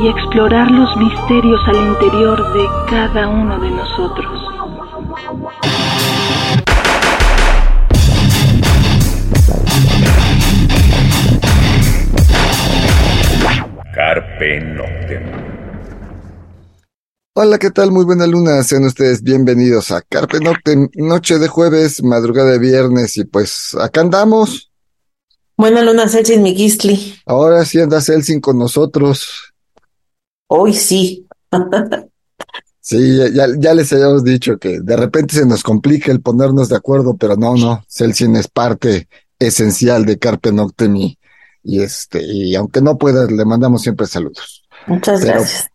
y explorar los misterios al interior de cada uno de nosotros. Carpe Noctem. Hola, ¿qué tal? Muy buena luna. Sean ustedes bienvenidos a Carpe Noctem, noche de jueves, madrugada de viernes y pues acá andamos. Buena luna, Celsin Miguistli. Ahora sí anda Celsin con nosotros. Hoy sí. Sí, ya, ya les habíamos dicho que de repente se nos complica el ponernos de acuerdo, pero no, no, Celsin es parte esencial de Carpe Noctem y, y este, y aunque no pueda, le mandamos siempre saludos. Muchas Pero- gracias.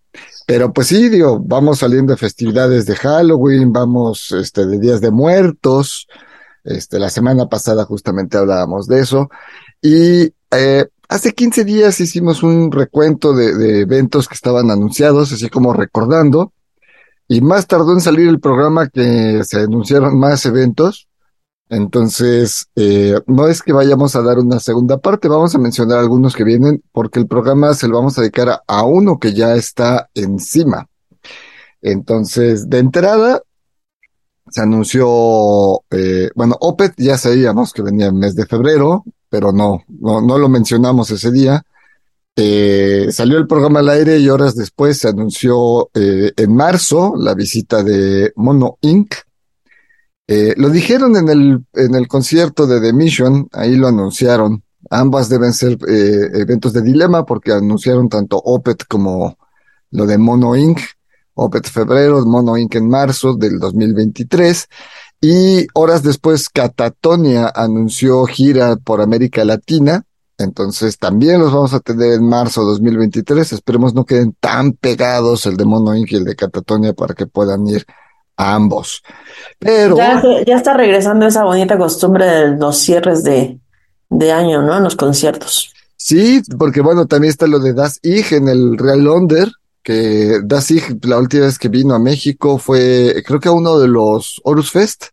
Pero pues sí, digo, vamos saliendo de festividades de Halloween, vamos este de Días de Muertos. Este, la semana pasada justamente hablábamos de eso. Y eh, hace 15 días hicimos un recuento de, de eventos que estaban anunciados, así como recordando. Y más tardó en salir el programa que se anunciaron más eventos. Entonces, eh, no es que vayamos a dar una segunda parte, vamos a mencionar algunos que vienen, porque el programa se lo vamos a dedicar a, uno que ya está encima. Entonces, de entrada, se anunció, eh, bueno, Opet ya sabíamos que venía el mes de febrero, pero no, no, no lo mencionamos ese día. Eh, salió el programa al aire y horas después se anunció eh, en marzo la visita de Mono Inc. Eh, lo dijeron en el, en el concierto de The Mission, ahí lo anunciaron. Ambas deben ser eh, eventos de dilema porque anunciaron tanto Opet como lo de Mono Inc. Opet febrero, Mono Inc. en marzo del 2023. Y horas después Catatonia anunció gira por América Latina. Entonces también los vamos a tener en marzo 2023. Esperemos no queden tan pegados el de Mono Inc. y el de Catatonia para que puedan ir a ambos. Pero Ya, ya está regresando esa bonita costumbre de los cierres de, de año, ¿no? En los conciertos. sí, porque bueno, también está lo de Das Ig en el Real Londer, que Das Ig la última vez que vino a México fue, creo que a uno de los Horus Fest.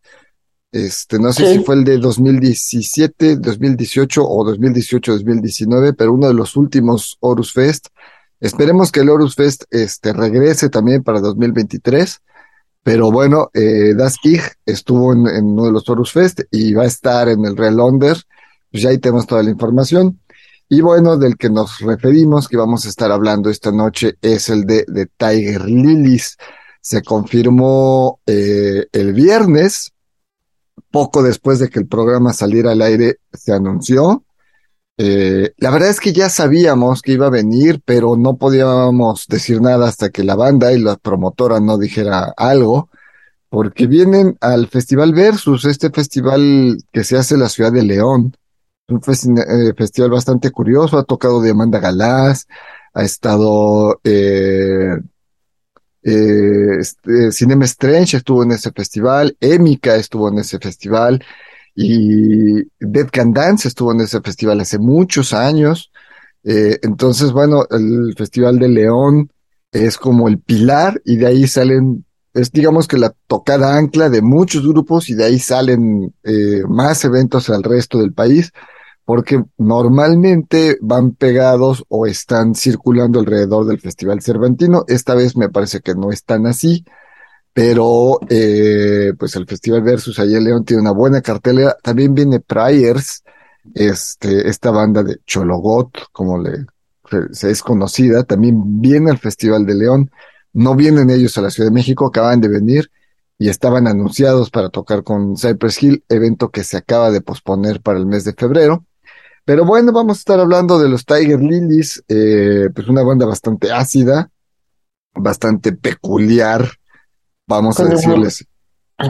Este, no sé Sí. si fue el de 2017, 2018 o 2018, 2019, pero uno de los últimos Horus Fest. Esperemos que el Horus Fest este, regrese también para 2023. Pero bueno, eh, Das estuvo en, en uno de los Horus Fest y va a estar en el Real Under. Pues ya ahí tenemos toda la información. Y bueno, del que nos referimos, que vamos a estar hablando esta noche, es el de, Tiger Lilies. Se confirmó eh, el viernes, poco después de que el programa saliera al aire, se anunció. Eh, la verdad es que ya sabíamos que iba a venir, pero no podíamos decir nada hasta que la banda y la promotora no dijera algo, porque vienen al Festival Versus, este festival que se hace en la ciudad de León. Un eh, festival bastante curioso, ha tocado Diamanda Galás, ha estado eh, eh, este, Cinema Strange estuvo en ese festival, Émica estuvo en ese festival y Dead Can Dance estuvo en ese festival hace muchos años. Entonces, bueno, el Festival de León es como el pilar y de ahí salen, es digamos que la tocada ancla de muchos grupos y de ahí salen más eventos al resto del país porque normalmente van pegados o están circulando alrededor del Festival Cervantino. Esta vez me parece que no están así, pero eh, pues el Festival Versus allá en León tiene una buena cartelera. También viene Priors, este, esta banda de Chologot, como le se, es conocida, también viene al Festival de León. No vienen ellos a la Ciudad de México, acaban de venir y estaban anunciados para tocar con Cypress Hill, evento que se acaba de posponer para el mes de febrero. Pero bueno, vamos a estar hablando de los Tiger Lilies, eh, pues una banda bastante ácida, bastante peculiar, vamos a decirles.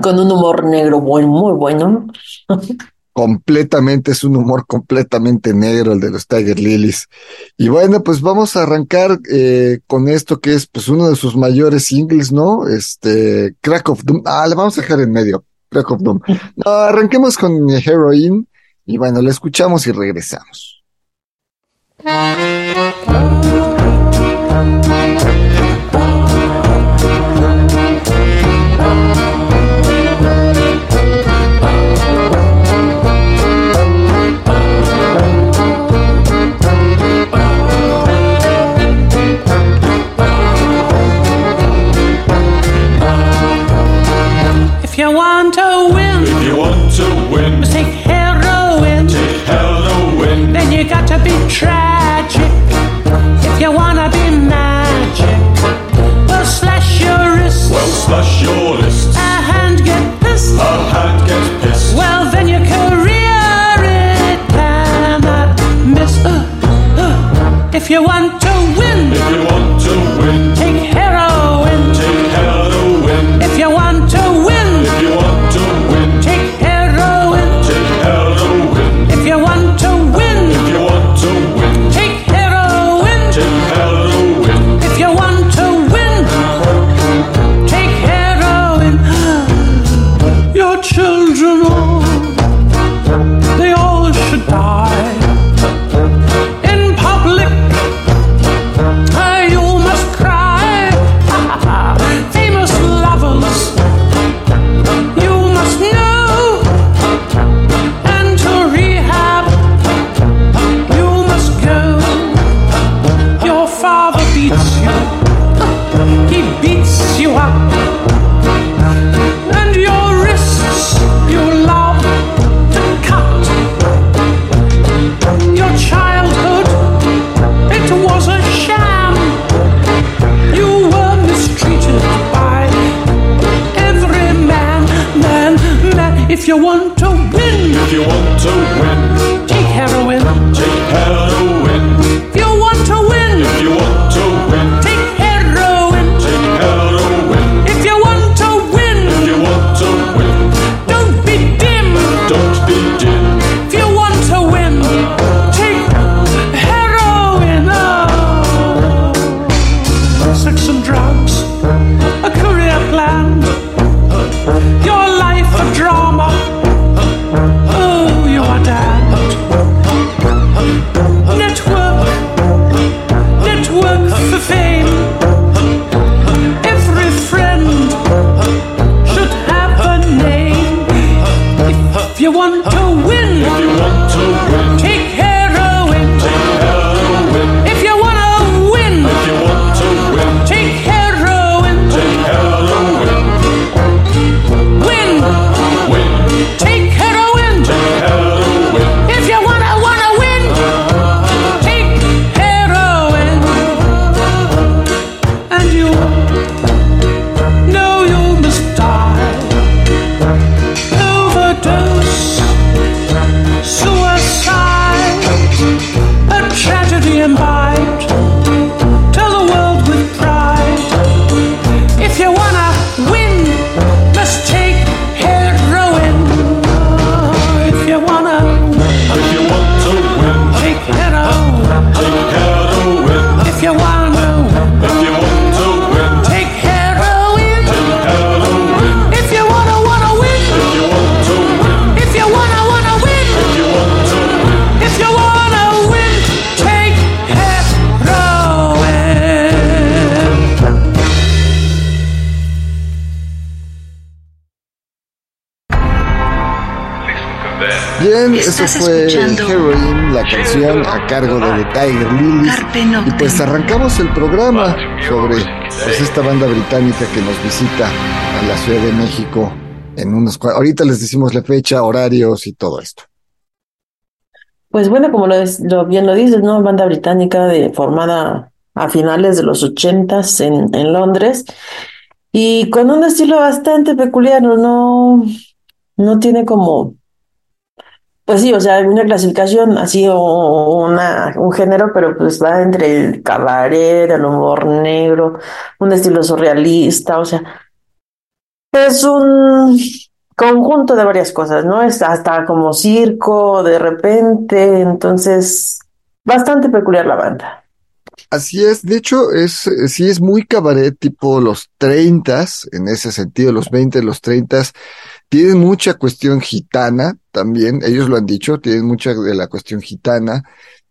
Con un humor negro muy, muy bueno. completamente, es un humor completamente negro el de los Tiger Lilies. Y bueno, pues vamos a arrancar eh, con esto que es pues uno de sus mayores singles, ¿no? Este, Crack of Doom. Ah, le vamos a dejar en medio. Crack of Doom. No, arranquemos con Heroin y bueno, la escuchamos y regresamos. Ah. Bien, eso fue Heroin, la canción a cargo de The Tiger Lily Y pues arrancamos el programa sobre pues, esta banda británica que nos visita a la Ciudad de México en unos Ahorita les decimos la fecha, horarios y todo esto. Pues bueno, como lo, es, bien lo dices, ¿no? Banda británica de, formada a finales de los ochentas en, en Londres y con un estilo bastante peculiar, no, no tiene como pues sí, o sea, una clasificación ha sido una, un género, pero pues va entre el cabaret, el humor negro, un estilo surrealista, o sea, es un conjunto de varias cosas, ¿no? Es hasta como circo de repente, entonces bastante peculiar la banda. Así es, de hecho, es, sí es muy cabaret, tipo los 30 en ese sentido, los 20, los 30 tienen mucha cuestión gitana también, ellos lo han dicho, tienen mucha de la cuestión gitana,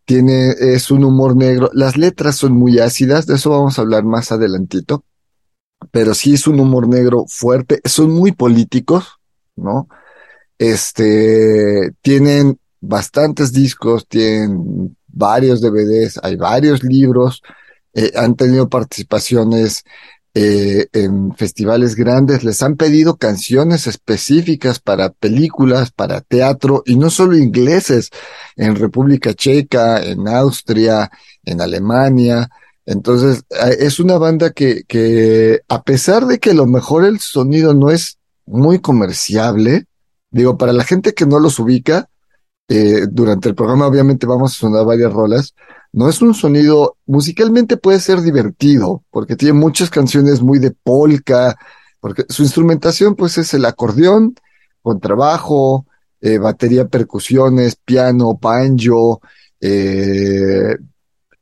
tiene, es un humor negro, las letras son muy ácidas, de eso vamos a hablar más adelantito, pero sí es un humor negro fuerte, son muy políticos, ¿no? Este, tienen bastantes discos, tienen varios DVDs, hay varios libros, eh, han tenido participaciones eh, en festivales grandes, les han pedido canciones específicas para películas, para teatro, y no solo ingleses, en República Checa, en Austria, en Alemania. Entonces, es una banda que, que a pesar de que a lo mejor el sonido no es muy comerciable, digo, para la gente que no los ubica, eh, durante el programa obviamente vamos a sonar varias rolas. No es un sonido, musicalmente puede ser divertido, porque tiene muchas canciones muy de polka, porque su instrumentación pues es el acordeón, contrabajo, eh, batería, percusiones, piano, banjo, eh,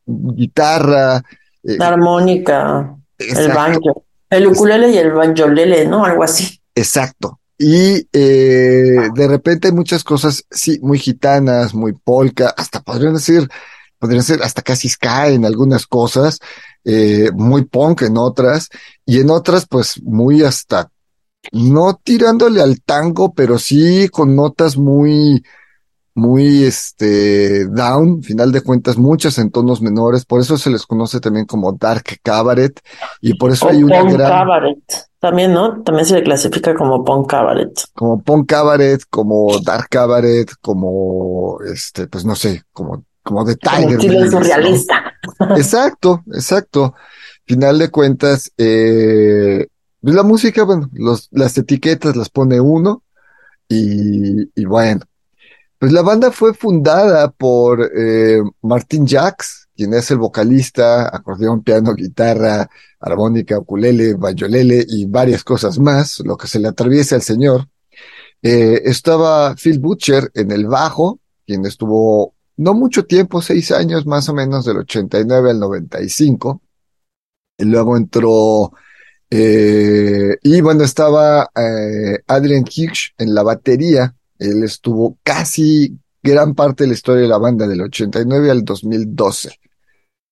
guitarra. eh, La armónica, el banjo, el ukulele y el banjolele, ¿no? Algo así. Exacto. Y eh, de repente hay muchas cosas, sí, muy gitanas, muy polka, hasta podrían decir, podrían ser hasta casi ska en algunas cosas, eh, muy punk en otras, y en otras, pues muy hasta, no tirándole al tango, pero sí con notas muy, muy este down, final de cuentas, muchas en tonos menores, por eso se les conoce también como dark cabaret, y por eso O hay una gran cabaret. También, ¿no? También se le clasifica como punk cabaret. como punk cabaret, como dark cabaret, como este, pues no sé, como, como de Tiger. surrealista. Exacto, exacto. Final de cuentas, eh, la música, bueno, los, las etiquetas las pone uno y, y bueno, pues la banda fue fundada por eh, Martin Jacks, quien es el vocalista, acordeón, piano, guitarra, armónica, ukulele, banjolele y varias cosas más, lo que se le atraviesa al señor. Eh, estaba Phil Butcher en el bajo, quien estuvo no mucho tiempo, seis años más o menos, del 89 al 95. Y luego entró, eh, y bueno, estaba eh, Adrian Hirsch en la batería. Él estuvo casi gran parte de la historia de la banda del 89 al 2012.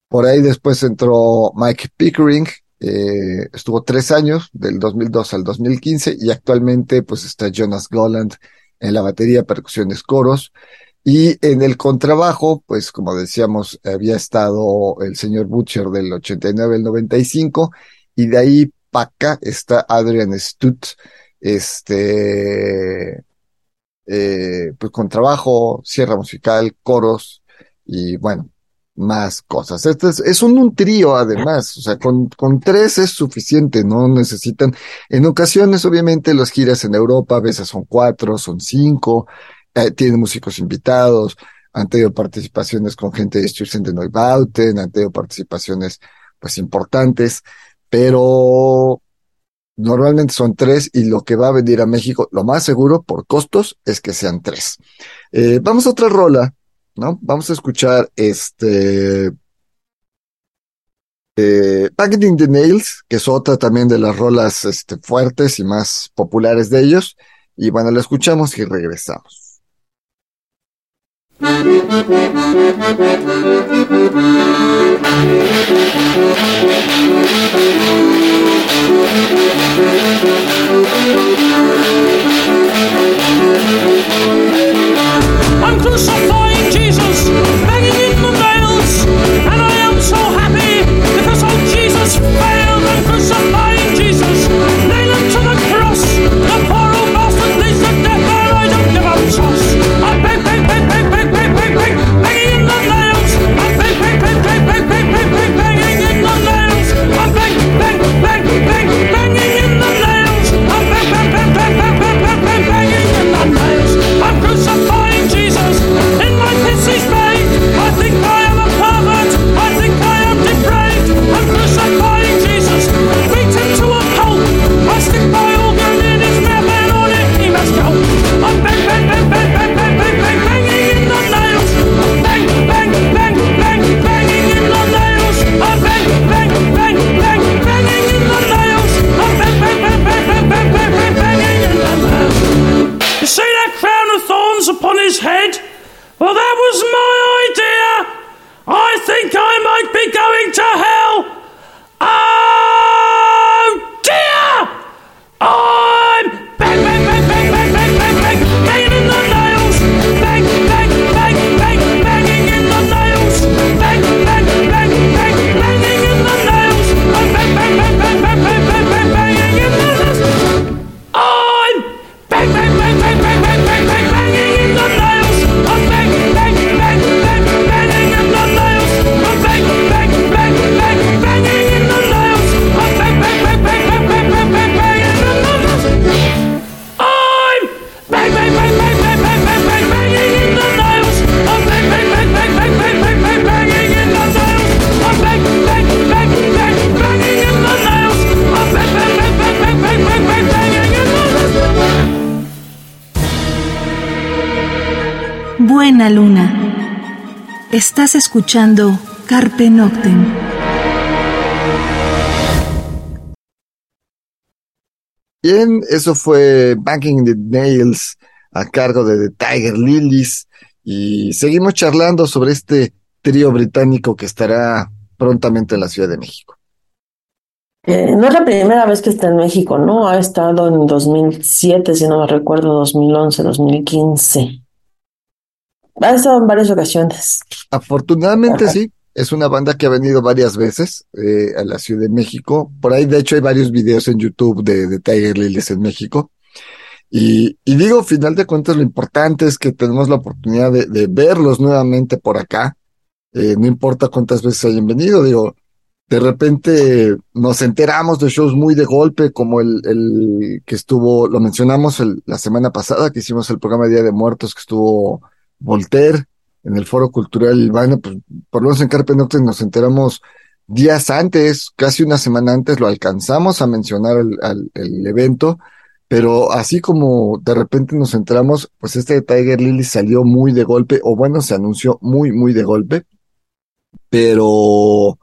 Por ahí después entró Mike Pickering, eh, estuvo tres años, del 2002 al 2015, y actualmente pues está Jonas Goland en la batería, percusiones, coros. Y en el contrabajo, pues como decíamos, había estado el señor Butcher del 89 al 95, y de ahí para acá está Adrian Stutt, este, eh, pues contrabajo, sierra musical, coros, y bueno, más cosas. Este es, es un, un trío además, o sea, con, con tres es suficiente, no necesitan, en ocasiones obviamente las giras en Europa a veces son cuatro, son cinco, eh, tienen músicos invitados, han tenido participaciones con gente de Sturzen de Neubauten, han tenido participaciones pues importantes, pero normalmente son tres y lo que va a venir a México, lo más seguro por costos es que sean tres. Eh, vamos a otra rola, ¿no? Vamos a escuchar este eh, Packaging the Nails, que es otra también de las rolas este, fuertes y más populares de ellos. Y bueno, la escuchamos y regresamos. I'm crucifying Jesus, Buena luna. Estás escuchando Carpe Noctem. Bien, eso fue Banging the Nails a cargo de The Tiger Lilies y seguimos charlando sobre este trío británico que estará prontamente en la Ciudad de México. Eh, no es la primera vez que está en México, ¿no? Ha estado en 2007, si no me recuerdo, 2011, 2015. Ha estado en varias ocasiones. Afortunadamente Ajá. sí, es una banda que ha venido varias veces eh, a la Ciudad de México. Por ahí, de hecho, hay varios videos en YouTube de, de Tiger Lilies en México. Y, y digo, al final de cuentas, lo importante es que tenemos la oportunidad de, de verlos nuevamente por acá. Eh, no importa cuántas veces hayan venido, digo, de repente nos enteramos de shows muy de golpe, como el, el que estuvo, lo mencionamos el- la semana pasada, que hicimos el programa Día de Muertos, que estuvo Voltaire en el Foro Cultural Bueno, pues por lo menos en Carpe Noctem nos enteramos días antes, casi una semana antes, lo alcanzamos a mencionar el, al- el evento, pero así como de repente nos enteramos, pues este de Tiger Lily salió muy de golpe, o bueno, se anunció muy, muy de golpe, pero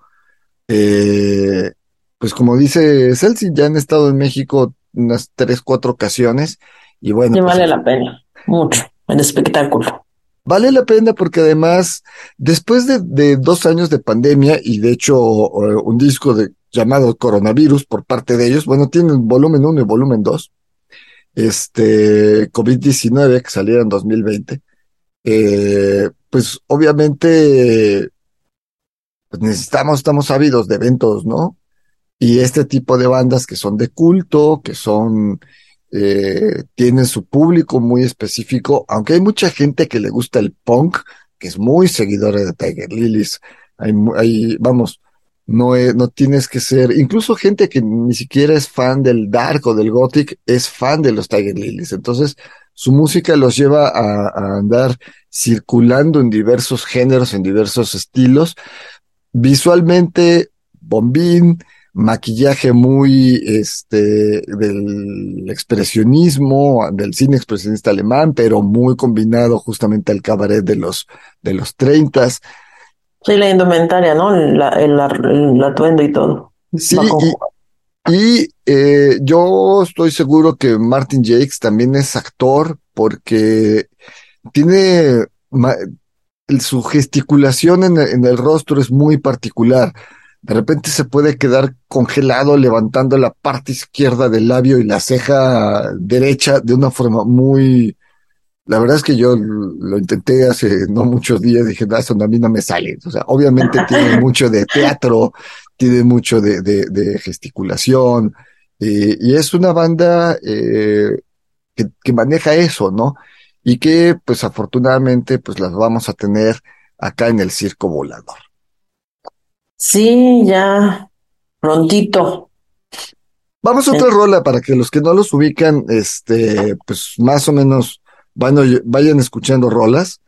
eh, pues como dice Celsi, ya han estado en México unas tres, cuatro ocasiones, y bueno, Sí pues, vale la pena, mucho, el espectáculo. Vale la pena porque además, después de, dos años de pandemia y de hecho un disco de, llamado Coronavirus por parte de ellos, bueno, tienen volumen 1 y volumen 2, este COVID-19 que saliera en 2020, eh, pues obviamente pues necesitamos, estamos ávidos de eventos, ¿no? Y este tipo de bandas que son de culto, que son, eh, tienen su público muy específico, aunque hay mucha gente que le gusta el punk, que es muy seguidora de Tiger Lilies. Hay, vamos, no, no tienes que ser, incluso gente que ni siquiera es fan del dark o del gothic, es fan de los Tiger Lilies. Entonces, su música los lleva a, a andar circulando en diversos géneros, en diversos estilos. Visualmente, bombín, maquillaje muy este del expresionismo, del cine expresionista alemán, pero muy combinado justamente al cabaret de los de los treintas. Sí, la indumentaria, ¿no? La- el, atuendo y todo. Sí, y, y eh, yo estoy seguro que Martin Jakes también es actor porque tiene su gesticulación en el rostro es muy particular. De repente se puede quedar congelado levantando la parte izquierda del labio y la ceja derecha de una forma muy... La verdad es que yo lo intenté hace no muchos días, dije, "Ah, eso a mí no me sale. O sea, obviamente tiene mucho de teatro, tiene mucho de, de, de gesticulación, eh, y es una banda eh, que, que maneja eso, ¿no? Y que, pues afortunadamente, pues las vamos a tener acá en el Circo Volador. Sí, ya prontito. Vamos a otra rola para que los que no los ubican, este, pues más o menos vayan, vayan escuchando rolas.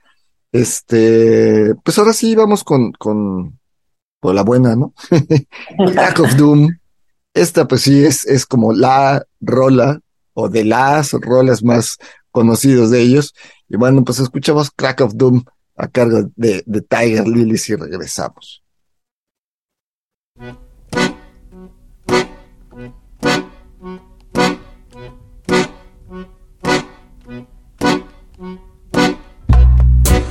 Este, pues ahora sí vamos con, con, con la buena, ¿no? Crack of Doom. Esta, pues sí, es, es como la rola o de las rolas más conocidos de ellos. Y bueno, pues escuchamos Crack of Doom a cargo de, de Tiger Lilies y regresamos.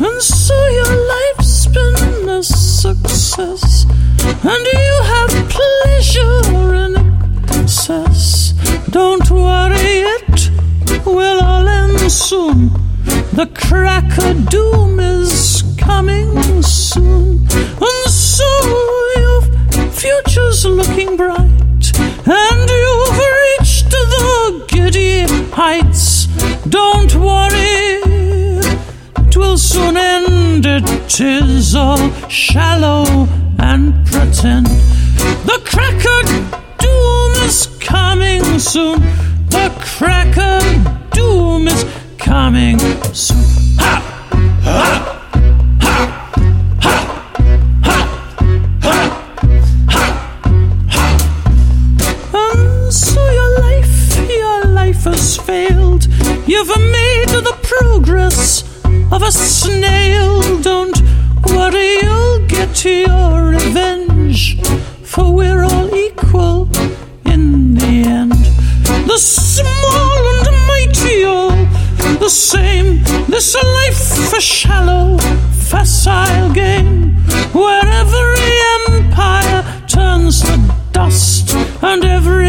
And so your life's been a success, and you have pleasure in excess. Don't worry, it will all end soon. The crack of doom is coming soon, and so your future's looking bright and you've reached the giddy heights. Don't worry, twill soon end. It is all shallow and pretend. The crack of doom is coming soon. The crack of doom is coming soon. Ha! Ha! Life has failed. You've made the progress of a snail. Don't worry, you'll get your revenge. For we're all equal in the end. The small and mighty all the same. This life a shallow, facile game where every empire turns to dust and every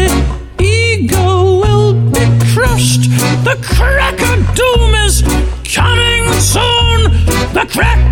The crack of doom is coming soon. The crack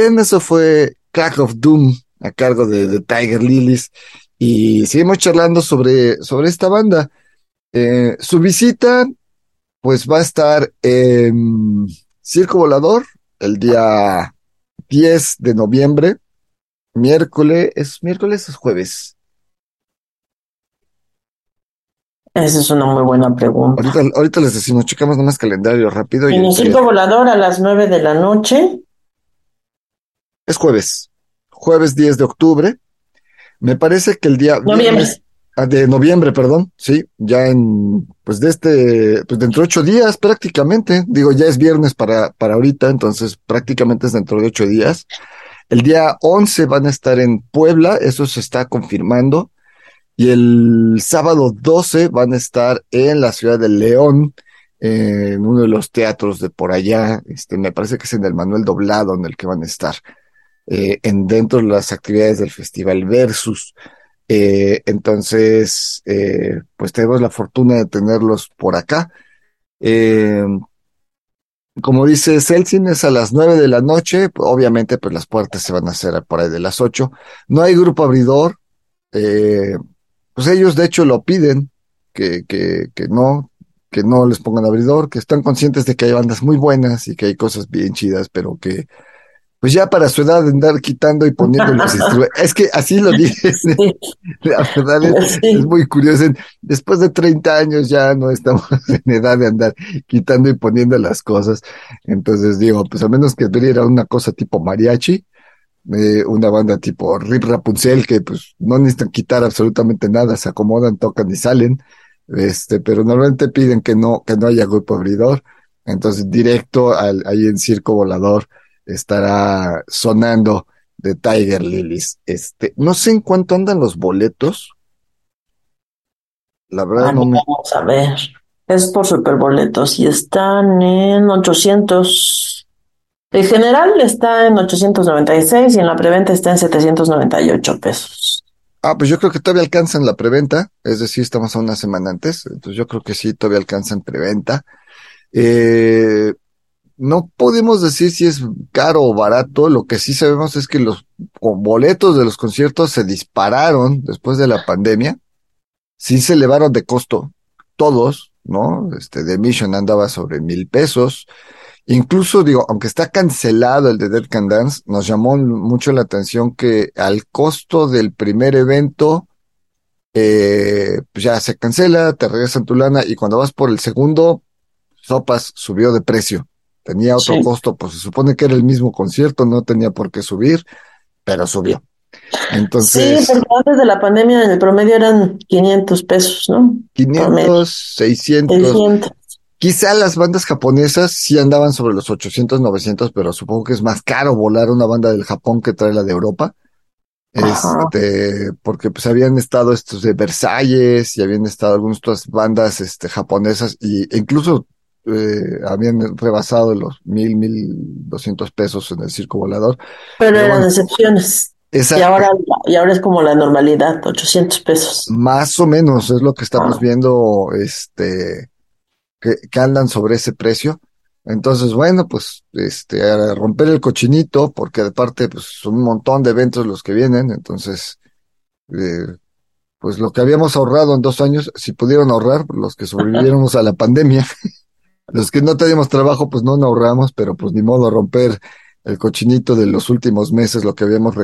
Bien, eso fue Crack of Doom a cargo de, de Tiger Lilies y seguimos charlando sobre, sobre esta banda. Eh, su visita pues va a estar en Circo Volador el día 10 de noviembre, miércoles, ¿es miércoles o es jueves? Esa es una muy buena pregunta. Ahorita, ahorita les decimos, checamos nomás calendario rápido y En el circo volador a las nueve de la noche. Es jueves, jueves 10 de octubre. Me parece que el día Noviembre. viernes- ah, de noviembre, perdón, sí, ya en, pues de este, pues dentro de ocho días prácticamente, digo, ya es viernes para, para ahorita, entonces prácticamente es dentro de ocho días. El día 11 van a estar en Puebla, eso se está confirmando, y el sábado 12 van a estar en la ciudad de León, eh, en uno de los teatros de por allá, este, me parece que es en el Manuel Doblado en el que van a estar eh, en dentro de las actividades del Festival Versus. Eh, entonces, eh, pues tenemos la fortuna de tenerlos por acá. Como dice Celsin, es a las nueve de la noche. Obviamente, pues las puertas se van a hacer por ahí de las ocho. No hay grupo abridor. Pues ellos de hecho lo piden, que, que, que no, que no les pongan abridor, que están conscientes de que hay bandas muy buenas y que hay cosas bien chidas, pero que pues ya para su edad andar quitando y poniendo los instrumentos. Es que así lo. Sí. La verdad es, Sí. es muy curioso. Después de 30 años ya no estamos en edad de andar quitando y poniendo las cosas. Entonces digo, pues a menos que tuviera una cosa tipo mariachi, eh, una banda tipo Rip Rapunzel, que pues no necesitan quitar absolutamente nada, se acomodan, tocan y salen. Este, pero normalmente piden que no, que no haya grupo abridor. Entonces, directo al, ahí en Circo Volador estará sonando de Tiger Lilies. Este, no sé en cuánto andan los boletos. La verdad Ah, no me, Vamos a ver. Es por superboletos y están en 800. El general está en 896 y en la preventa está en 798 pesos. Ah, pues yo creo que todavía alcanzan la preventa, es decir, estamos a una semana antes, entonces yo creo que sí, todavía alcanzan preventa. Eh, no podemos decir si es caro o barato, lo que sí sabemos es que los boletos de los conciertos se dispararon después de la pandemia, sí se elevaron de costo, todos, ¿no? Este, The Mission andaba sobre mil pesos, incluso digo, aunque está cancelado el de Dead Can Dance, nos llamó mucho la atención que al costo del primer evento, eh, pues ya se cancela, te regresan tu lana y cuando vas por el segundo, Sopas subió de precio. Tenía otro Sí. costo, pues se supone que era el mismo concierto, no tenía por qué subir, pero subió. Entonces, Sí, porque antes de la pandemia en el promedio eran 500 pesos, ¿no? 500, 600, 600. quizá las bandas japonesas sí andaban sobre los 800, 900, pero supongo que es más caro volar una banda del Japón que trae la de Europa. Ajá. Este, porque pues habían estado estos de Versalles y habían estado algunas otras bandas este, japonesas y e incluso eh, habían rebasado los mil, mil doscientos pesos en el circo volador. Pero Pero eran bueno. excepciones. Y ahora, y ahora es como la normalidad, 800 pesos. Más o menos es lo que estamos Ah. viendo, este, que, que andan sobre ese precio. Entonces, bueno, pues, este, a romper el cochinito, porque aparte, pues, son un montón de eventos los que vienen. Entonces, eh, pues lo que habíamos ahorrado en dos años, si pudieron ahorrar, los que sobrevivieron a la pandemia, los que no teníamos trabajo, pues no, no ahorramos, pero pues ni modo romper el cochinito de los últimos meses, lo que habíamos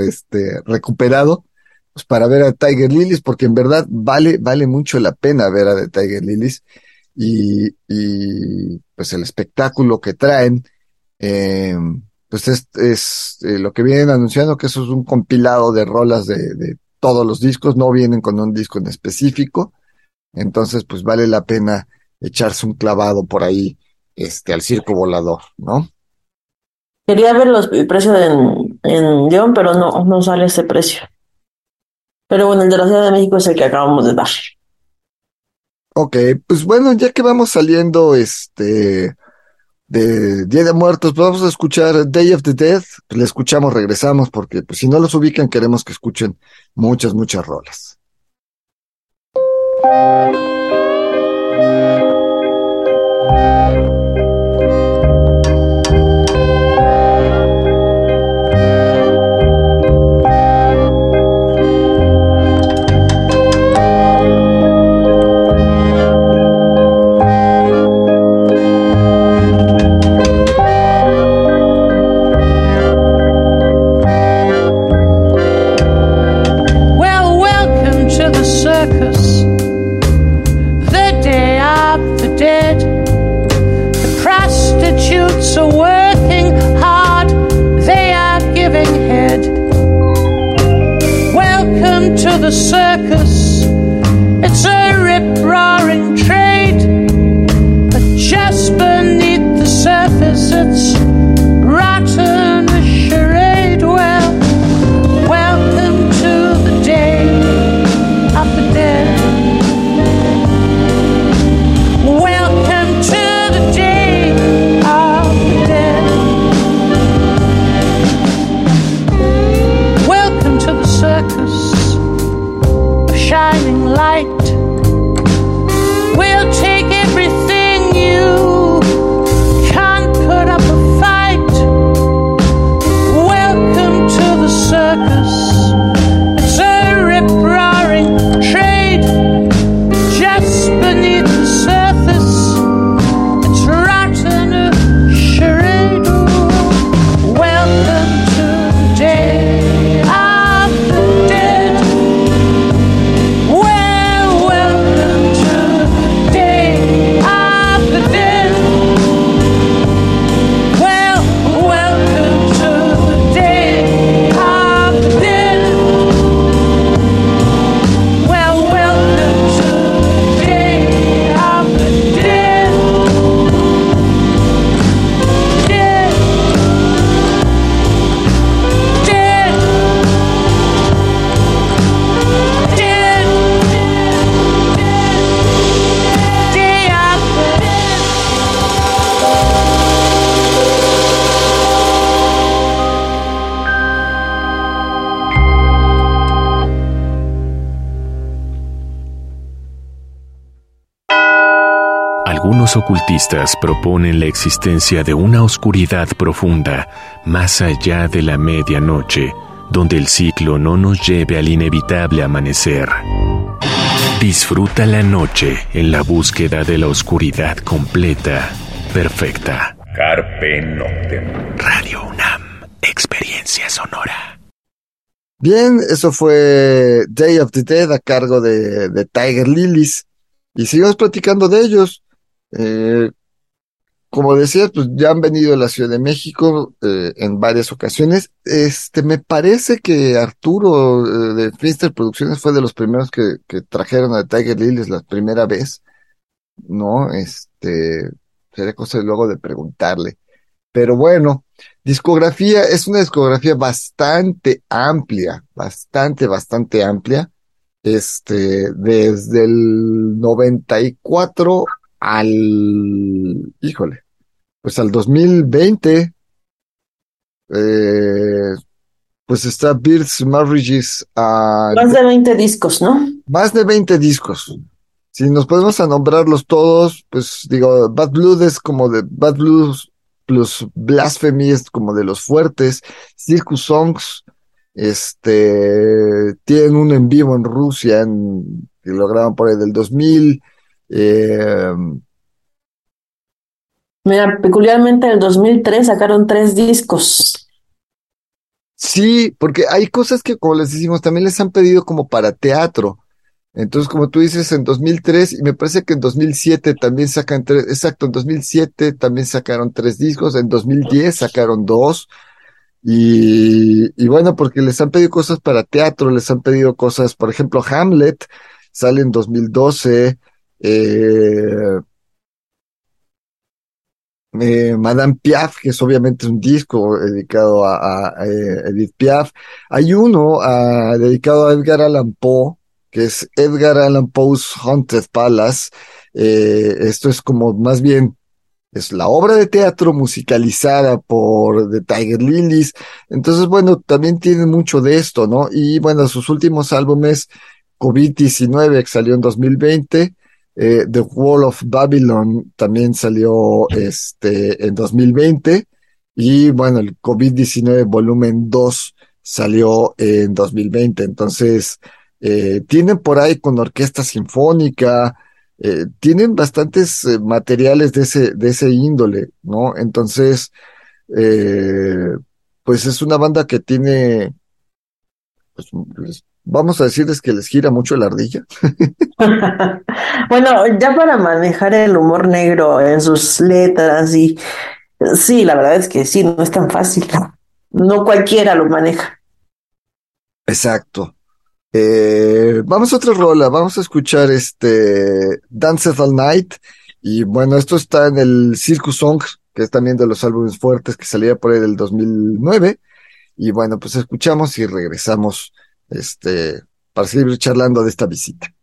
este, recuperado pues para ver a Tiger Lilies, porque en verdad vale, vale mucho la pena ver a The Tiger Lilies y, y pues el espectáculo que traen, eh, pues es, es eh, lo que vienen anunciando, que eso es un compilado de rolas de, de todos los discos, no vienen con un disco en específico, entonces pues vale la pena echarse un clavado por ahí, este, al circo volador, ¿no? Quería ver los, el precio en, en León, pero no, no sale ese precio. Pero bueno, el de la Ciudad de México es el que acabamos de dar. Ok, pues bueno, ya que vamos saliendo este de Día de Muertos, pues vamos a escuchar Day of the Dead. Le escuchamos, regresamos, porque pues, si no los ubican, queremos que escuchen muchas, muchas rolas. Los ocultistas proponen la existencia de una oscuridad profunda más allá de la medianoche, donde el ciclo no nos lleve al inevitable amanecer. Disfruta la noche en la búsqueda de la oscuridad completa, perfecta. Carpe Noctem. Radio UNAM, experiencia sonora. Bien, eso fue Day of the Dead a cargo de, de Tiger Lilies. Y seguimos platicando de ellos. Eh, como decías, pues ya han venido a la Ciudad de México eh, en varias ocasiones. Este, me parece que Arturo eh, de Finster Producciones fue de los primeros que, que trajeron a Tiger Lilies la primera vez. ¿No? Este, sería cosa luego de preguntarle. Pero bueno, discografía es una discografía bastante amplia, bastante, bastante amplia. Este, desde el 94 al, híjole, pues al 2020, eh, pues está Birds Marriages a Más de 20 discos, ¿no? más de 20 discos. Si nos podemos a nombrarlos todos, pues digo, Bad Blood es como de Bad Blues plus Blasphemy es como de los fuertes, Circus Songs, este, tienen un en vivo en Rusia, en, que lo graban por ahí del 2000, eh, Mira, peculiarmente en el 2003 sacaron tres discos. Sí, porque hay cosas que, como les decimos, también les han pedido como para teatro. Entonces, como tú dices, en 2003, y me parece que en 2007 también sacan tres, exacto, en 2007 también sacaron tres discos, en 2010 sacaron dos, y, y bueno, porque les han pedido cosas para teatro, les han pedido cosas, por ejemplo, Hamlet sale en 2012, eh, eh, Madame Piaf, que es obviamente un disco dedicado a, eh, Edith Piaf. Hay uno ah, dedicado a Edgar Allan Poe, que es Edgar Allan Poe's Haunted Palace. Esto es como más bien, es la obra de teatro musicalizada por The Tiger Lilies. Entonces, bueno, también tiene mucho de esto, ¿no? Y bueno, sus últimos álbumes, COVID-19, que salió en 2020. Eh, The Wall of Babylon también salió este, en 2020 y bueno, el COVID-19 volumen 2 salió en 2020. Entonces, eh, tienen por ahí con orquesta sinfónica, eh, tienen bastantes materiales de ese, de ese índole, ¿no? Entonces, pues es una banda que tiene, pues, vamos a decirles que les gira mucho la ardilla. Bueno, ya para manejar el humor negro en sus letras y sí, la verdad es que sí, no es tan fácil. No cualquiera lo maneja. Exacto. Eh, vamos a otra rola, vamos a escuchar este Danced All Night y bueno, esto está en el Circus Song, que es también de los álbumes fuertes que salía por ahí del 2009 y bueno, pues escuchamos y regresamos este para seguir charlando de esta visita.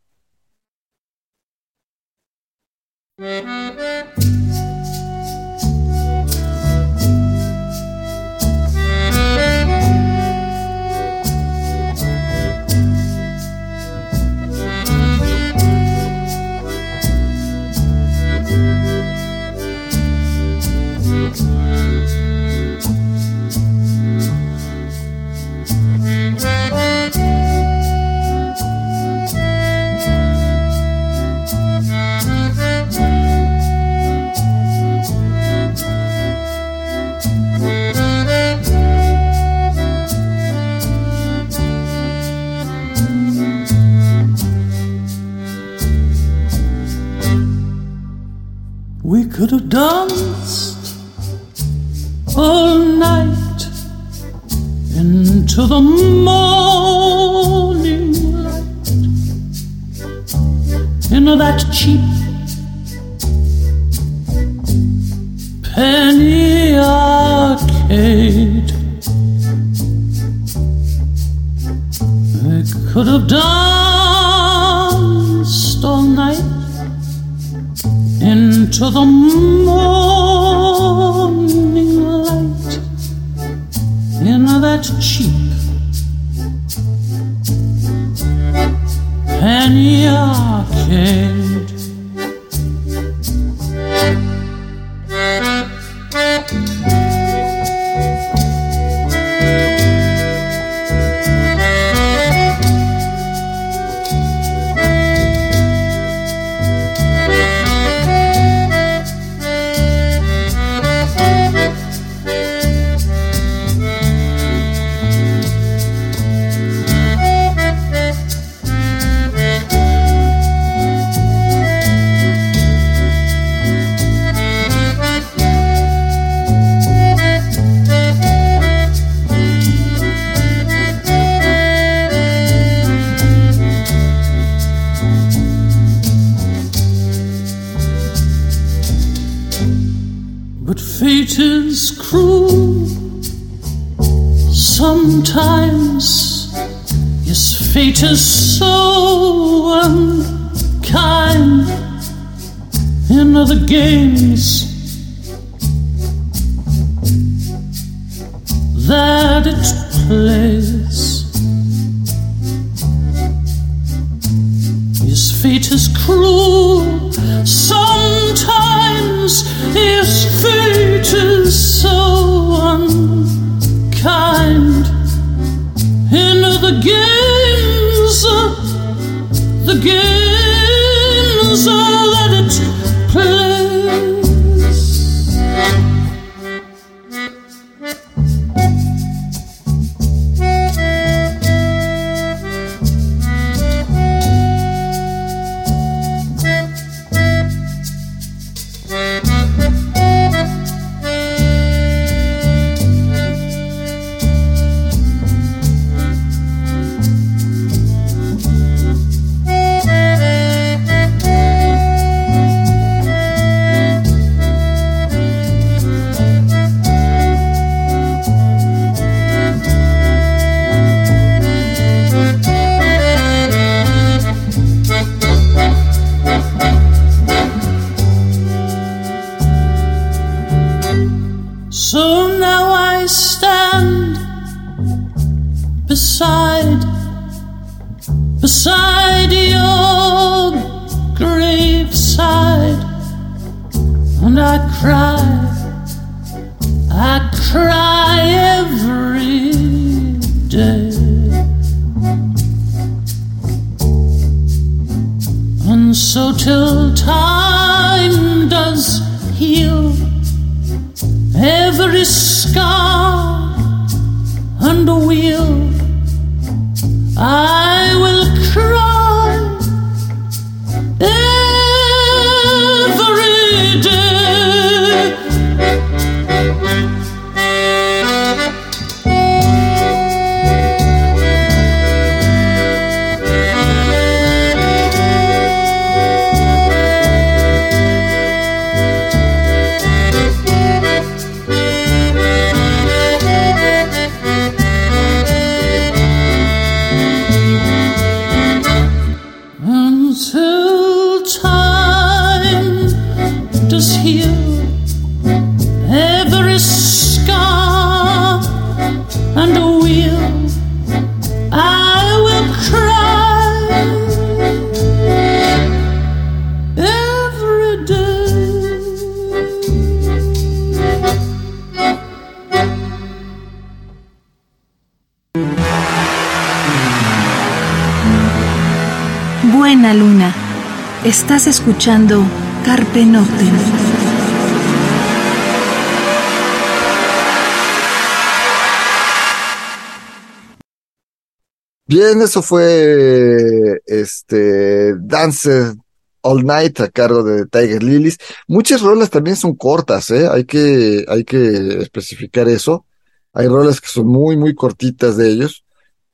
Is cruel. Sometimes, his fate is so unkind. In other games that it plays. His fate is cruel. Sometimes his fate is the games, the games that it plays. So now I stand beside, beside your graveside, and I cry, I cry every day. And so till time does heal every scar and wheel, I Estás escuchando Carpe Noctem. Bien, eso fue este Dance All Night a cargo de Tiger Lilies. Muchas rolas también son cortas, ¿eh? Hay que, hay que especificar eso. Hay rolas que son muy, muy cortitas de ellos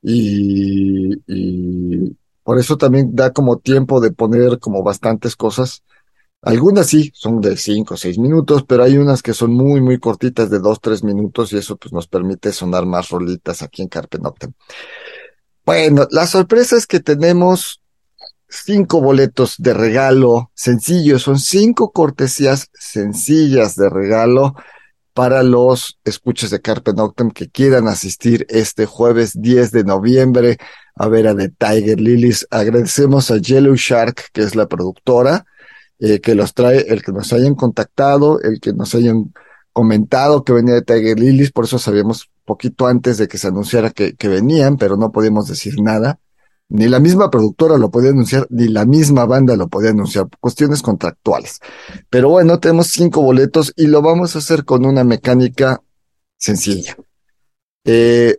y, y por eso también da como tiempo de poner como bastantes cosas. Algunas sí, son de cinco o seis minutos, pero hay unas que son muy, muy cortitas de dos, tres minutos y eso pues nos permite sonar más rolitas aquí en Carpe Noctem. Bueno, la sorpresa es que tenemos cinco boletos de regalo sencillos, son cinco cortesías sencillas de regalo para los escuchas de Carpe Noctem que quieran asistir este jueves 10 de noviembre a ver a The Tiger Lilies. Agradecemos a Yellow Shark, que es la productora, eh, que los trae, el que nos hayan contactado, el que nos hayan comentado que venía de Tiger Lilies, por eso sabíamos poquito antes de que se anunciara que, que venían, pero no podíamos decir nada. Ni la misma productora lo podía anunciar, ni la misma banda lo podía anunciar, cuestiones contractuales. Pero bueno, tenemos cinco boletos y lo vamos a hacer con una mecánica sencilla. Eh,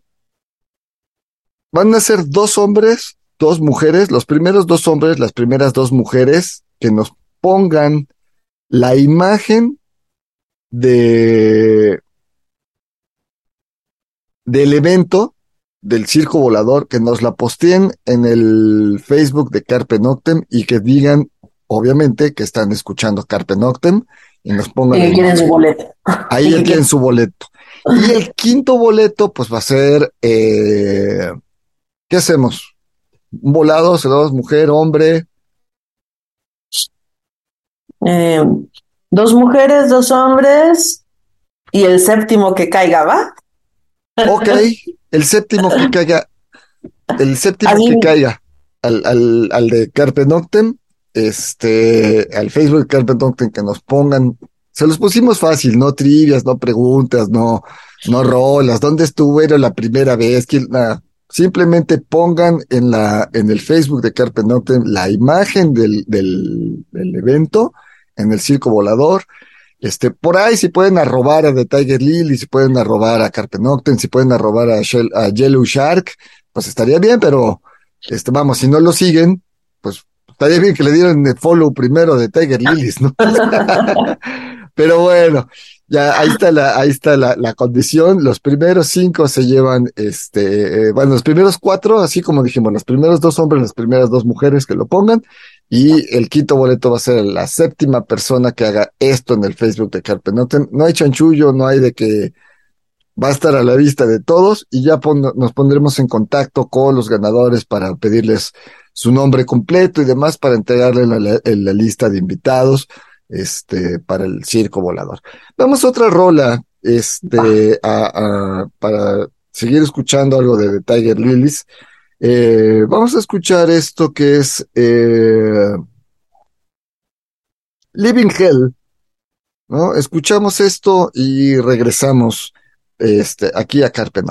van a ser dos hombres, dos mujeres, los primeros dos hombres, las primeras dos mujeres que nos pongan la imagen de del evento del circo volador, que nos la posteen en el Facebook de Carpe Noctem y que digan, obviamente, que están escuchando Carpe Noctem y nos pongan. La quieren su boleto. Ahí ya tienen su boleto. Y el quinto boleto, pues va a ser, eh, ¿qué hacemos? Un volado, se lo mujer, hombre. Eh, dos mujeres, dos hombres y el séptimo que caiga, ¿va? Ok, el séptimo que caiga, el séptimo que caiga al, al, al de Carpe Noctem, este, al Facebook de Carpe Noctem que nos pongan, se los pusimos fácil, no trivias, no preguntas, no, no rolas, ¿dónde estuvieron la primera vez? ¿Quién- nada. Simplemente pongan en la, en el Facebook de Carpe Noctem la imagen del, del, del evento en el circo volador. Este, por ahí si pueden arrobar a The Tiger Lily, si pueden arrobar a Carpe Noctem, si pueden arrobar a, Shell- a Yellow Shark, pues estaría bien, pero este, vamos, si no lo siguen, pues estaría bien que le dieran el follow primero de Tiger Lilies, ¿no? Pero bueno, ya ahí está la, ahí está la, la condición. Los primeros cinco se llevan, este, eh, bueno, los primeros cuatro, así como dijimos, los primeros dos hombres, las primeras dos mujeres que lo pongan. Y el quinto boleto va a ser la séptima persona que haga esto en el Facebook de Carpe. No hay chanchullo, no hay de que va a estar a la vista de todos y ya nos pondremos en contacto con los ganadores para pedirles su nombre completo y demás para entregarle la, la lista de invitados este para el circo volador. Vamos a otra rola este a, a- para seguir escuchando algo de, The Tiger Lilies. Eh, vamos a escuchar esto que es eh, Living Hell. ¿no? Escuchamos esto y regresamos este, aquí a Carpe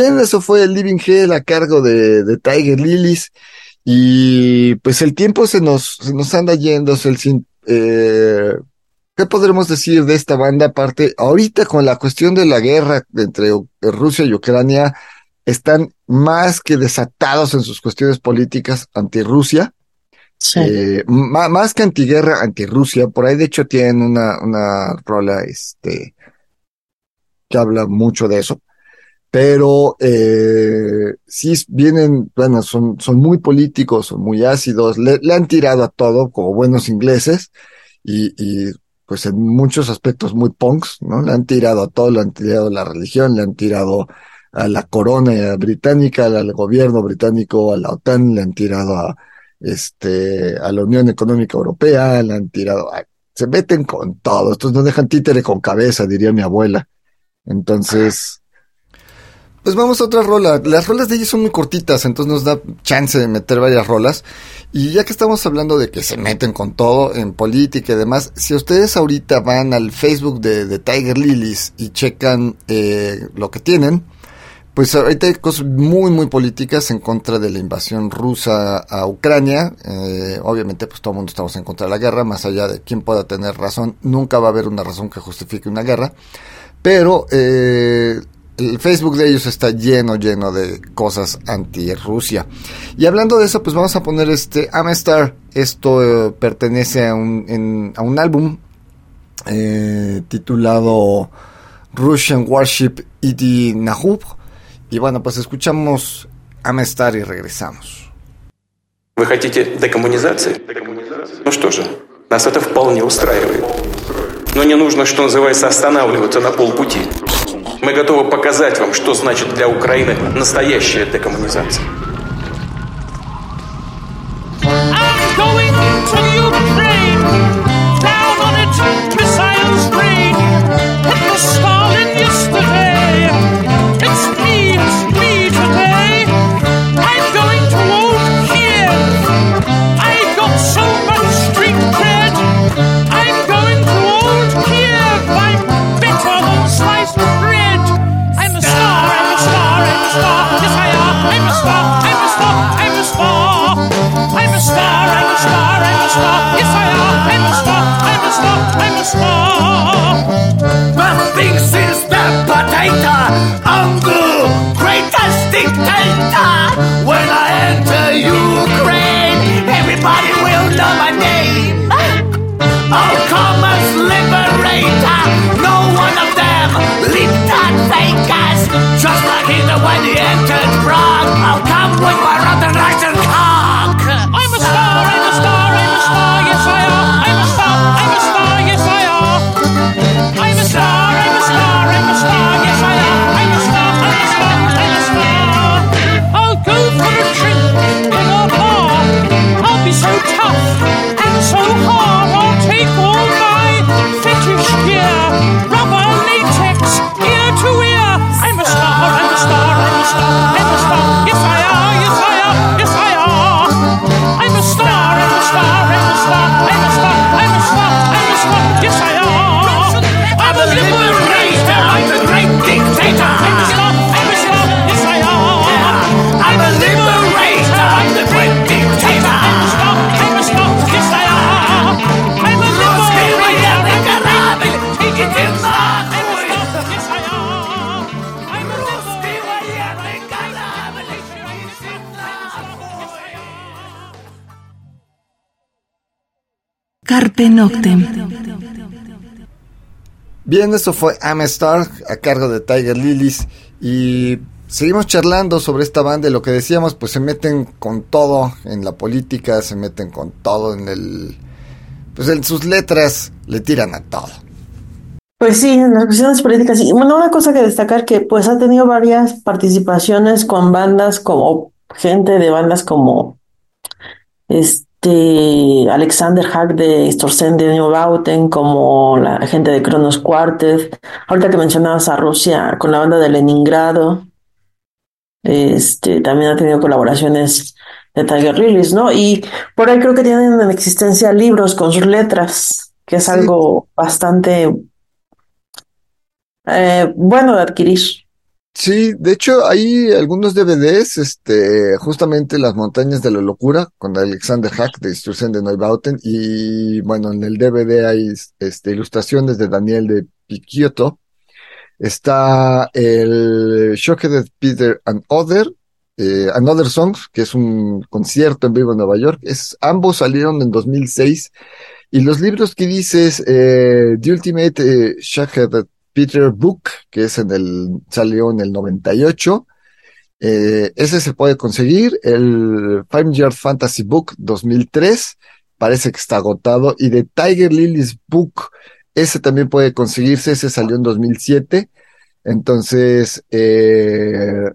Bien, eso fue el Living Hell a cargo de, de Tiger Lilies. Y pues el tiempo se nos, se nos anda yendo. eh, ¿Qué podremos decir de esta banda? Aparte, ahorita con la cuestión de la guerra entre Rusia y Ucrania, están más que desatados en sus cuestiones políticas anti-Rusia. Sí. Eh, má- más que antiguerra, anti-Rusia. Por ahí, de hecho, tienen una, una rola este, que habla mucho de eso. Pero eh, sí vienen, bueno, son, son muy políticos, son muy ácidos, le, le han tirado a todo como buenos ingleses y, y pues en muchos aspectos muy punks, ¿no? Le han tirado a todo, le han tirado a la religión, le han tirado a la corona británica, al, gobierno británico, a la OTAN, le han tirado a, este, a la Unión Económica Europea, le han tirado, a- se meten con todo, estos no dejan títere con cabeza, diría mi abuela. Entonces, pues vamos a otra rola. Las rolas de ellos son muy cortitas, entonces nos da chance de meter varias rolas. Y ya que estamos hablando de que se meten con todo en política y demás, si ustedes ahorita van al Facebook de, Tiger Lilies y checan eh, lo que tienen, pues ahorita hay cosas muy, muy políticas en contra de la invasión rusa a Ucrania. Eh, obviamente, pues todo el mundo estamos en contra de la guerra, más allá de quién pueda tener razón, nunca va a haber una razón que justifique una guerra. Pero eh, el Facebook de ellos está lleno, lleno de cosas anti-Rusia. Y hablando de eso, pues vamos a poner este Amestar. Esto eh, pertenece a un, en- a un álbum eh, titulado Russian Warship Idi Nahub. Y bueno, pues escuchamos Amestar y regresamos. Вы хотите декоммунизации? Ну что же, нас это вполне устраивает. Но не нужно, что называется, останавливаться на полпути. Мы готовы показать вам, что значит для Украины настоящая декоммунизация. Enter Ukraine. Everybody will know my name. I'll come as liberator. No one of them leaped at fakers Just like Hitler when he entered Prague I'll come with my rotten Russian cock Noctem. Bien, eso fue Amestar a cargo de Tiger Lilies y seguimos charlando sobre esta banda y lo que decíamos, pues se meten con todo en la política, se meten con todo en el... Pues en sus letras le tiran a todo. Pues sí, en las cuestiones políticas. Y bueno, una cosa que destacar que pues ha tenido varias participaciones con bandas como gente de bandas como este Alexander Hack de Storzen de Neubauten, como la gente de Kronos Quartet. Ahorita que mencionabas a Rusia con la banda de Leningrado, este también ha tenido colaboraciones de Tiger Lilies, ¿no? Y por ahí creo que tienen en existencia libros con sus letras, que es Sí. algo bastante eh, bueno de adquirir. Sí, de hecho hay algunos DVDs, este, justamente Las montañas de la locura con Alexander Hack de Instrucción de Neubauten y bueno, en el DVD hay este, ilustraciones de Daniel de Picciotto. Está el Shockhead Peter and Other, eh, Another Songs, que es un concierto en vivo en Nueva York. Es, ambos salieron en 2006 y los libros que dices, eh, The Ultimate eh, Shockhead Peter Book, que es en el, salió en el 98. Eh, ese se puede conseguir. El Five Yard Fantasy Book 2003 parece que está agotado. Y de Tiger Lily's Book, ese también puede conseguirse. Ese salió en 2007. Entonces, eh,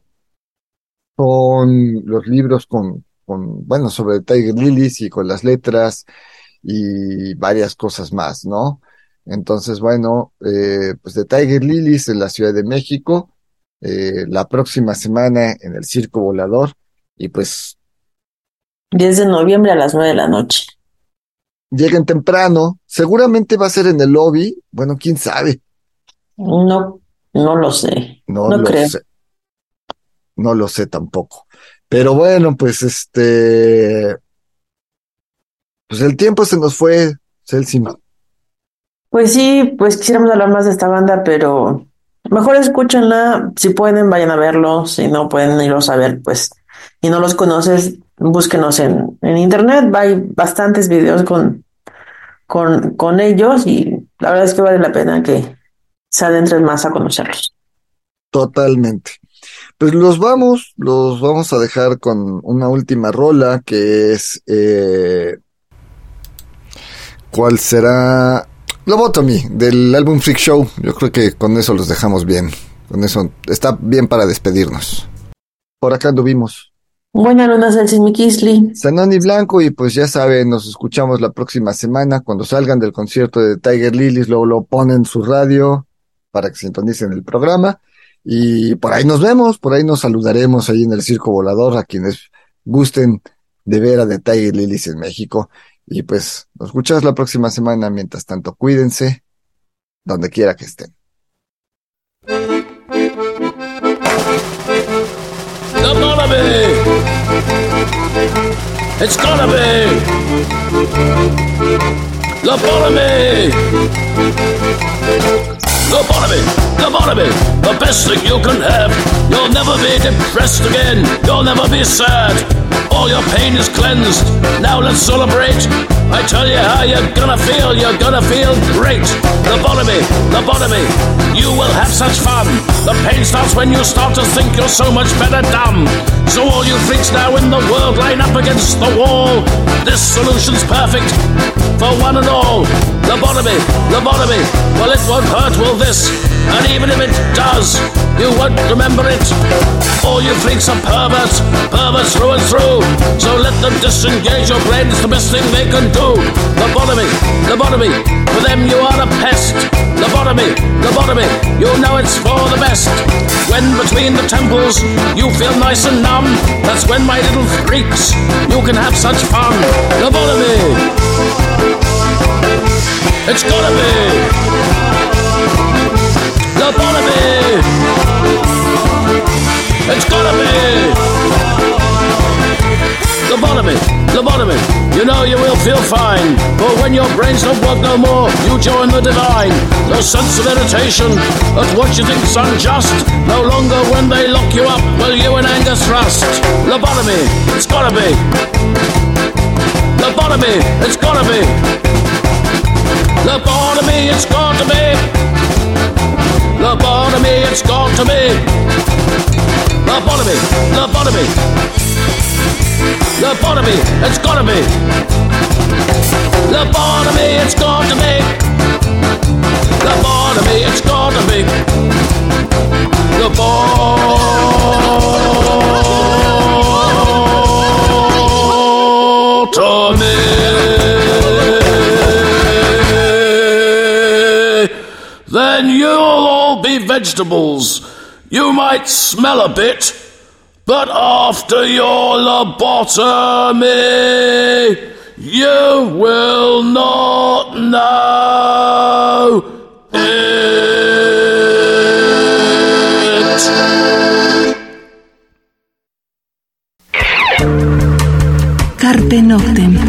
con los libros con, con, bueno, sobre Tiger Lilies y con las letras y varias cosas más, ¿no? Entonces, bueno, eh, pues de Tiger Lilies en la Ciudad de México, eh, la próxima semana en el Circo Volador, y pues 10 de noviembre a las 9 de la noche. lleguen temprano, seguramente va a ser en el lobby, bueno, quién sabe, No, no lo sé. no, No lo creo. sé, no lo sé tampoco. Pero bueno, pues este, pues el tiempo se nos fue, Celsi. Pues sí, pues quisiéramos hablar más de esta banda, pero mejor escúchenla. Si pueden, vayan a verlo. Si no pueden irlos a ver, pues, y no los conoces, búsquenos en, en internet. Hay bastantes videos con, con, con ellos y la verdad es que vale la pena que se adentren más a conocerlos. Totalmente. Pues los vamos, los vamos a dejar con una última rola que es eh, ¿cuál será? Lobotomy del álbum Freak Show. Yo creo que con eso los dejamos bien. Con eso está bien para despedirnos. Por acá anduvimos. Buena luna, Celsin Mikisli. Sanoni Blanco y pues ya saben, nos escuchamos la próxima semana cuando salgan del concierto de Tiger Lilies, luego lo ponen en su radio para que sintonicen el programa y por ahí nos vemos, por ahí nos saludaremos ahí en el Circo Volador a quienes gusten de ver a The Tiger Lilies en México y pues nos escuchamos la próxima semana, mientras tanto cuídense donde quiera que estén. It's gonna be! Lobotomy! Lobotomy! Lobotomy! The best thing you can have! You'll never be depressed again! You'll never be sad! All your pain is cleansed! Now let's celebrate! I tell you how you're gonna feel! You're gonna feel great! The Barnaby, the Lobotomy! You will have such fun! The pain starts when you start to think you're so much better dumb! So all you freaks now in the world line up against the wall! This solution's perfect! for one and all. The Barnaby, the lobotomy, well it won't hurt, will this? And even if it does, you won't remember it. All you freaks are perverts, perverts through and through. So let them disengage your brain, it's the best thing they can do. Lobotomy, lobotomy, for them you are a pest. Lobotomy, lobotomy, you know it's for the best. When between the temples you feel nice and numb, that's when my little freaks, you can have such fun. Lobotomy. It's gonna be lobotomy. It's gonna be lobotomy, lobotomy. You know you will feel fine, but when your brains don't work no more, you join the divine. No sense of irritation at what you think's unjust. No longer when they lock you up, will you in anger thrust. Lobotomy, it's gotta be. Lobotomy, it's gotta be. Lobotomy, it's got to be. Lobotomy, it's got to be. Lobotomy, lobotomy. Lobotomy, it's got to be. Lobotomy, it's got to be. Lobotomy, it's got to be. Lobotomy. Then you'll vegetables. You might smell a bit, but after your lobotomy, you will not know it. Carpe Noctem.